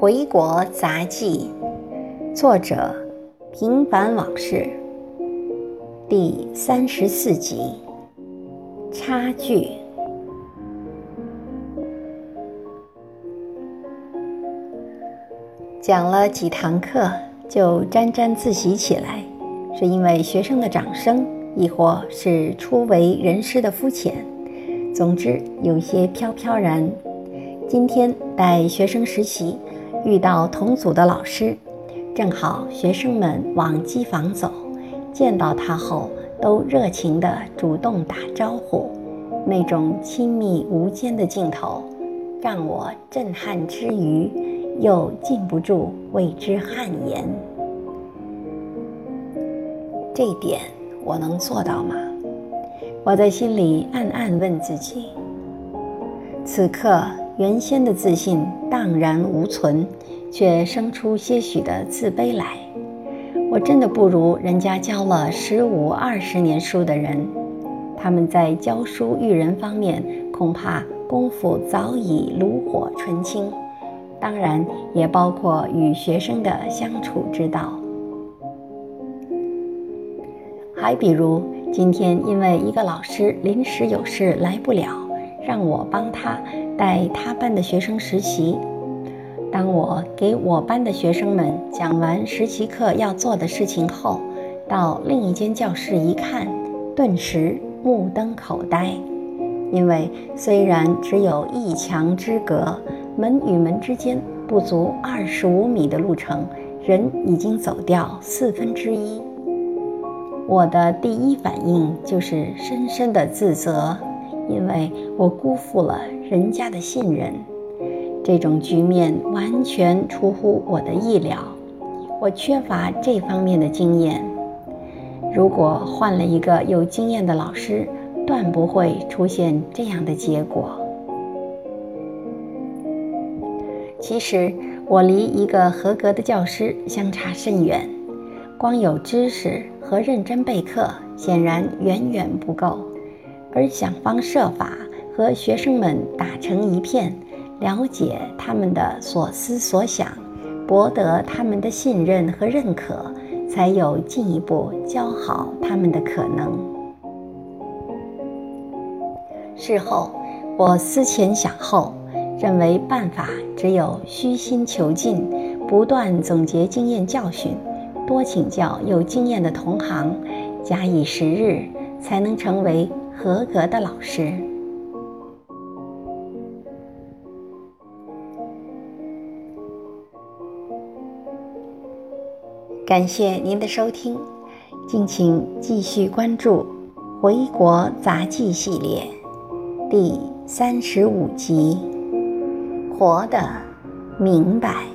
回国杂记，作者平凡往事，第三十四集，差距。讲了几堂课就沾沾自喜起来，是因为学生的掌声，亦或是初为人师的肤浅？总之，有些飘飘然。今天带学生实习。遇到同组的老师，正好学生们往机房走，见到他后都热情地主动打招呼，那种亲密无间的镜头，让我震撼之余，又禁不住为之汗颜。这点我能做到吗？我在心里暗暗问自己。此刻。原先的自信荡然无存，却生出些许的自卑来。我真的不如人家教了十五二十年书的人，他们在教书育人方面恐怕功夫早已炉火纯青，当然也包括与学生的相处之道。还比如今天，因为一个老师临时有事来不了。让我帮他带他班的学生实习。当我给我班的学生们讲完实习课要做的事情后，到另一间教室一看，顿时目瞪口呆，因为虽然只有一墙之隔，门与门之间不足二十五米的路程，人已经走掉四分之一。我的第一反应就是深深的自责。因为我辜负了人家的信任，这种局面完全出乎我的意料。我缺乏这方面的经验。如果换了一个有经验的老师，断不会出现这样的结果。其实我离一个合格的教师相差甚远，光有知识和认真备课，显然远远不够。而想方设法和学生们打成一片，了解他们的所思所想，博得他们的信任和认可，才有进一步教好他们的可能。事后，我思前想后，认为办法只有虚心求进，不断总结经验教训，多请教有经验的同行，假以时日，才能成为。合格的老师，感谢您的收听，敬请继续关注《回国杂记》系列第三十五集《活的明白》。